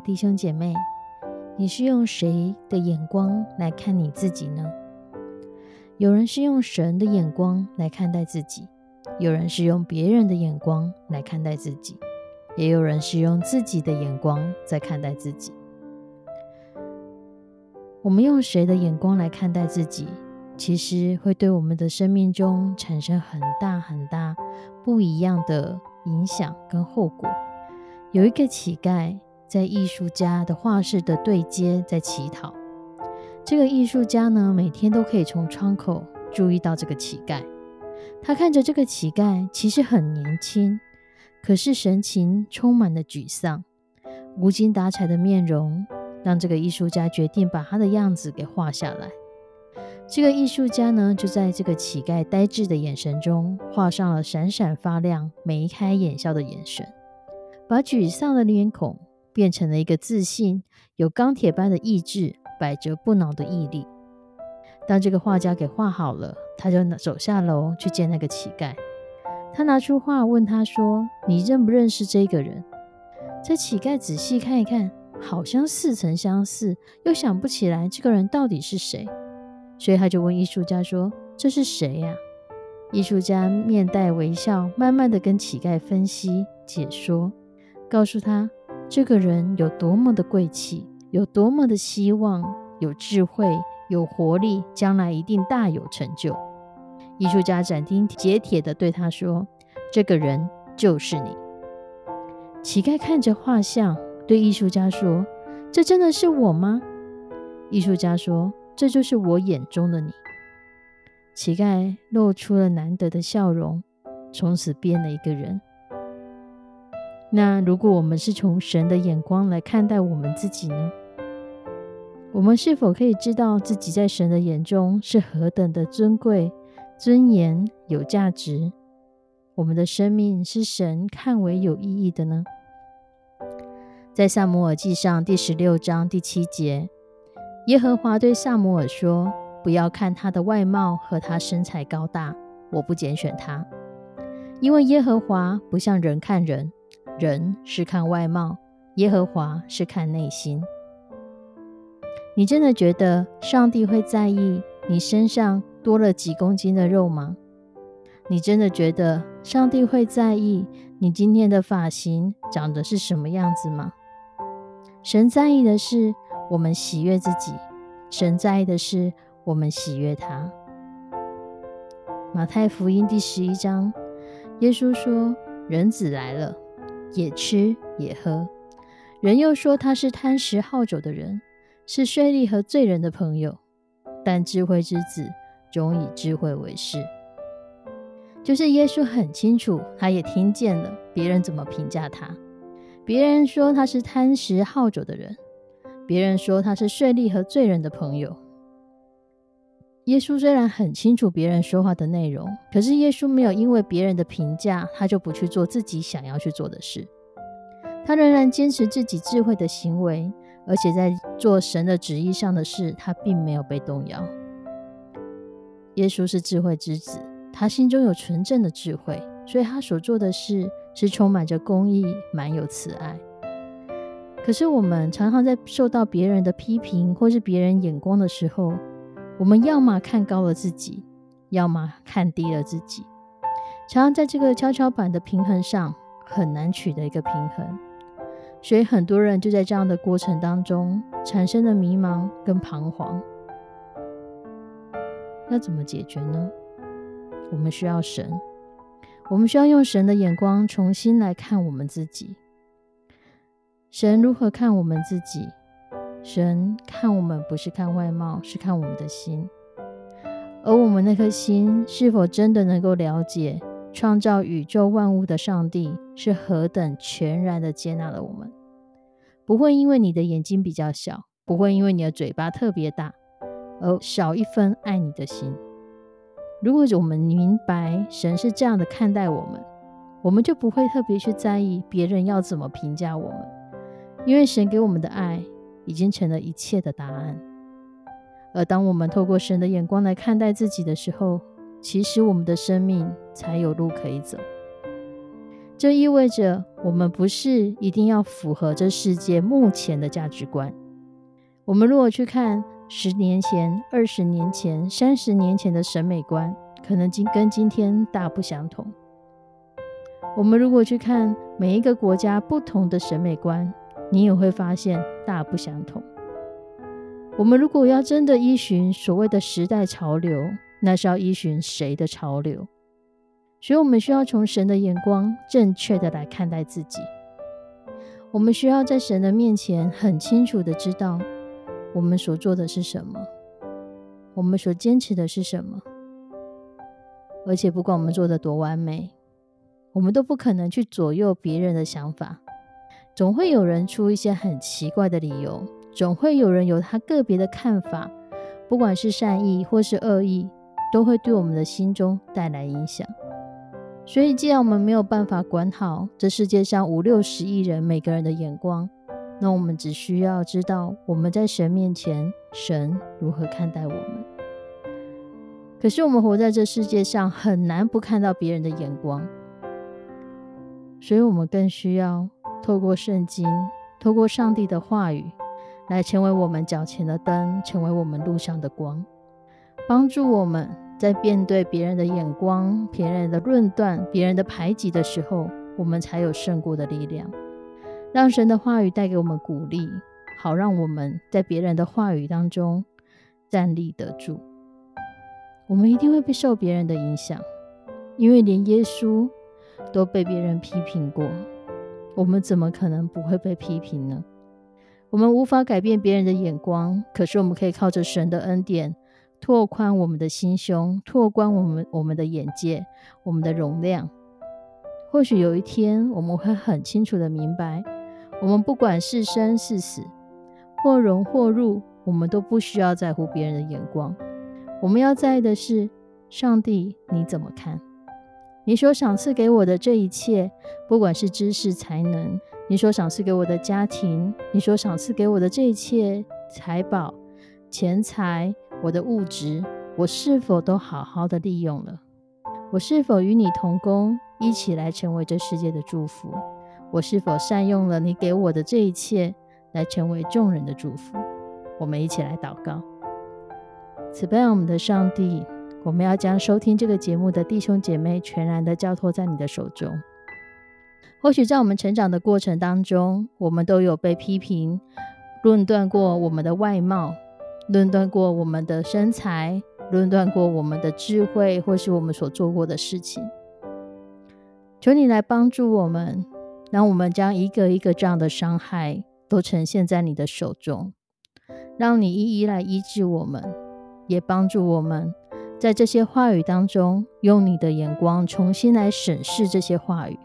弟兄姐妹，你是用谁的眼光来看你自己呢？有人是用神的眼光来看待自己，有人是用别人的眼光来看待自己，也有人是用自己的眼光在看待自己。我们用谁的眼光来看待自己，其实会对我们的生命中产生很大很大不一样的影响跟后果。有一个乞丐。在艺术家的画室的对接，在乞讨。这个艺术家呢，每天都可以从窗口注意到这个乞丐。他看着这个乞丐，其实很年轻，可是神情充满了沮丧，无精打采的面容，让这个艺术家决定把他的样子给画下来。这个艺术家呢，就在这个乞丐呆滞的眼神中，画上了闪闪发亮、眉开眼笑的眼神，把沮丧的脸孔。变成了一个自信、有钢铁般的意志、百折不挠的毅力。当这个画家给画好了，他就走下楼去见那个乞丐。他拿出画问他说：“你认不认识这个人？”这乞丐仔细看一看，好像似曾相识，又想不起来这个人到底是谁，所以他就问艺术家说：“这是谁呀？”艺术家面带微笑，慢慢的跟乞丐分析解说，告诉他。这个人有多么的贵气，有多么的希望，有智慧，有活力，将来一定大有成就。艺术家斩钉截铁地对他说：“这个人就是你。”乞丐看着画像，对艺术家说：“这真的是我吗？”艺术家说：“这就是我眼中的你。”乞丐露出了难得的笑容，从此变了一个人。那如果我们是从神的眼光来看待我们自己呢？我们是否可以知道自己在神的眼中是何等的尊贵、尊严、有价值？我们的生命是神看为有意义的呢？在萨姆尔记上第十六章第七节，耶和华对萨姆尔说：“不要看他的外貌和他身材高大，我不拣选他，因为耶和华不像人看人。”人是看外貌，耶和华是看内心。你真的觉得上帝会在意你身上多了几公斤的肉吗？你真的觉得上帝会在意你今天的发型长得是什么样子吗？神在意的是我们喜悦自己，神在意的是我们喜悦他。马太福音第十一章，耶稣说：“人子来了。”也吃也喝，人又说他是贪食好酒的人，是税吏和罪人的朋友。但智慧之子总以智慧为事。就是耶稣很清楚，他也听见了别人怎么评价他。别人说他是贪食好酒的人，别人说他是税吏和罪人的朋友。耶稣虽然很清楚别人说话的内容，可是耶稣没有因为别人的评价，他就不去做自己想要去做的事。他仍然坚持自己智慧的行为，而且在做神的旨意上的事，他并没有被动摇。耶稣是智慧之子，他心中有纯正的智慧，所以他所做的事是充满着公义，满有慈爱。可是我们常常在受到别人的批评或是别人眼光的时候，我们要么看高了自己，要么看低了自己，常常在这个跷跷板的平衡上很难取得一个平衡。所以很多人就在这样的过程当中产生了迷茫跟彷徨。那怎么解决呢？我们需要神，我们需要用神的眼光重新来看我们自己。神如何看我们自己？神看我们不是看外貌，是看我们的心。而我们那颗心是否真的能够了解创造宇宙万物的上帝是何等全然的接纳了我们？不会因为你的眼睛比较小，不会因为你的嘴巴特别大，而少一分爱你的心。如果我们明白神是这样的看待我们，我们就不会特别去在意别人要怎么评价我们，因为神给我们的爱已经成了一切的答案。而当我们透过神的眼光来看待自己的时候，其实我们的生命才有路可以走。这意味着我们不是一定要符合这世界目前的价值观。我们如果去看十年前、二十年前、三十年前的审美观，可能今跟今天大不相同。我们如果去看每一个国家不同的审美观，你也会发现大不相同。我们如果要真的依循所谓的时代潮流，那是要依循谁的潮流？所以，我们需要从神的眼光正确的来看待自己。我们需要在神的面前很清楚的知道，我们所做的是什么，我们所坚持的是什么。而且，不管我们做的多完美，我们都不可能去左右别人的想法，总会有人出一些很奇怪的理由。总会有人有他个别的看法，不管是善意或是恶意，都会对我们的心中带来影响。所以，既然我们没有办法管好这世界上五六十亿人每个人的眼光，那我们只需要知道我们在神面前，神如何看待我们。可是，我们活在这世界上，很难不看到别人的眼光，所以我们更需要透过圣经，透过上帝的话语。来成为我们脚前的灯，成为我们路上的光，帮助我们在面对别人的眼光、别人的论断、别人的排挤的时候，我们才有胜过的力量。让神的话语带给我们鼓励，好让我们在别人的话语当中站立得住。我们一定会被受别人的影响，因为连耶稣都被别人批评过，我们怎么可能不会被批评呢？我们无法改变别人的眼光，可是我们可以靠着神的恩典，拓宽我们的心胸，拓宽我们我们的眼界，我们的容量。或许有一天，我们会很清楚的明白，我们不管是生是死，或荣或辱，我们都不需要在乎别人的眼光。我们要在意的是，上帝你怎么看？你所赏赐给我的这一切，不管是知识才能。你所赏赐给我的家庭，你所赏赐给我的这一切财宝、钱财、我的物质，我是否都好好的利用了？我是否与你同工，一起来成为这世界的祝福？我是否善用了你给我的这一切，来成为众人的祝福？我们一起来祷告。慈悲我们的上帝，我们要将收听这个节目的弟兄姐妹全然的交托在你的手中。或许在我们成长的过程当中，我们都有被批评、论断过我们的外貌，论断过我们的身材，论断过我们的智慧，或是我们所做过的事情。求你来帮助我们，让我们将一个一个这样的伤害都呈现在你的手中，让你一一来医治我们，也帮助我们在这些话语当中，用你的眼光重新来审视这些话语。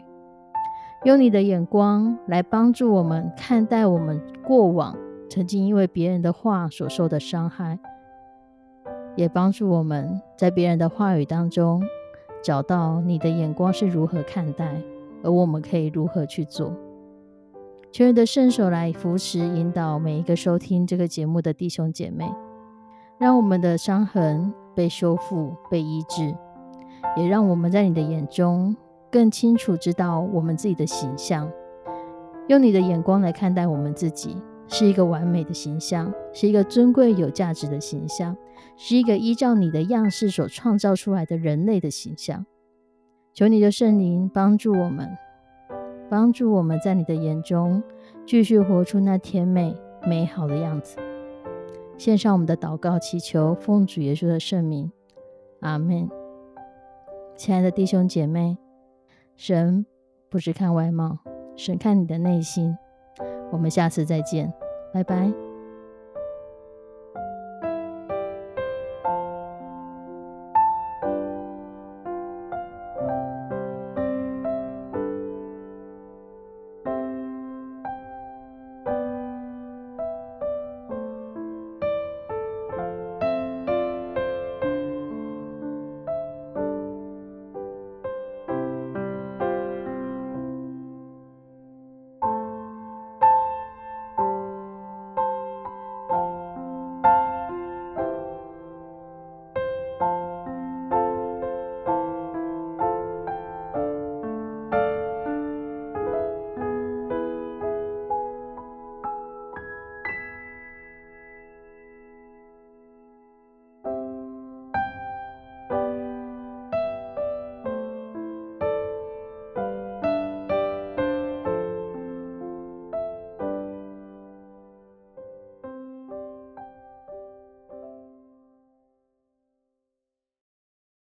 用你的眼光来帮助我们看待我们过往曾经因为别人的话所受的伤害，也帮助我们在别人的话语当中找到你的眼光是如何看待，而我们可以如何去做。求你的圣手来扶持、引导每一个收听这个节目的弟兄姐妹，让我们的伤痕被修复、被医治，也让我们在你的眼中。更清楚知道我们自己的形象，用你的眼光来看待我们自己，是一个完美的形象，是一个尊贵有价值的形象，是一个依照你的样式所创造出来的人类的形象。求你的圣灵帮助我们，帮助我们在你的眼中继续活出那甜美美好的样子。献上我们的祷告，祈求奉主耶稣的圣名，阿门。亲爱的弟兄姐妹，神不是看外貌，神看你的内心。我们下次再见，拜拜。